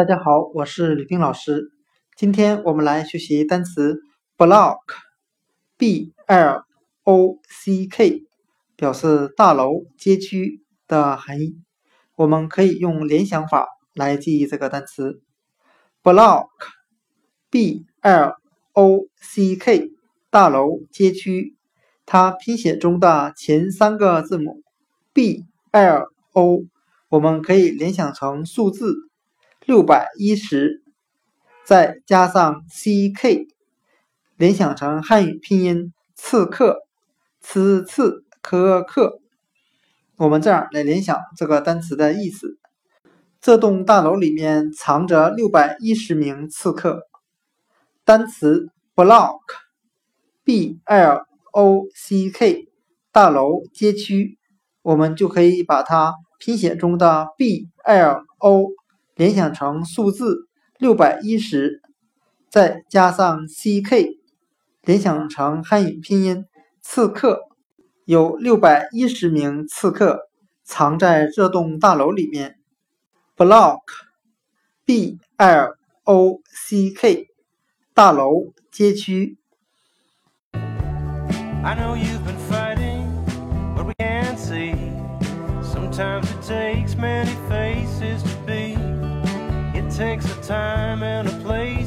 大家好，我是李冰老师。今天我们来学习单词 block，b l o c k，表示大楼、街区的含义。我们可以用联想法来记忆这个单词 block，b l o c k，大楼、街区。它拼写中的前三个字母 b l o，我们可以联想成数字六百一十，再加上 c k，联想成汉语拼音刺客，刺刺科克。我们这样来联想这个单词的意思：这栋大楼里面藏着六百一十名刺客。单词 block，b l。O C K 大楼街区，我们就可以把它拼写中的 B L O 联想成数字六百一十，再加上 C K 联想成汉语拼音刺客，有六百一十名刺客藏在这栋大楼里面。Block B L O C K 大楼街区。I know you've been fighting what we can't see. Sometimes it takes many faces to be. takes a time and a place.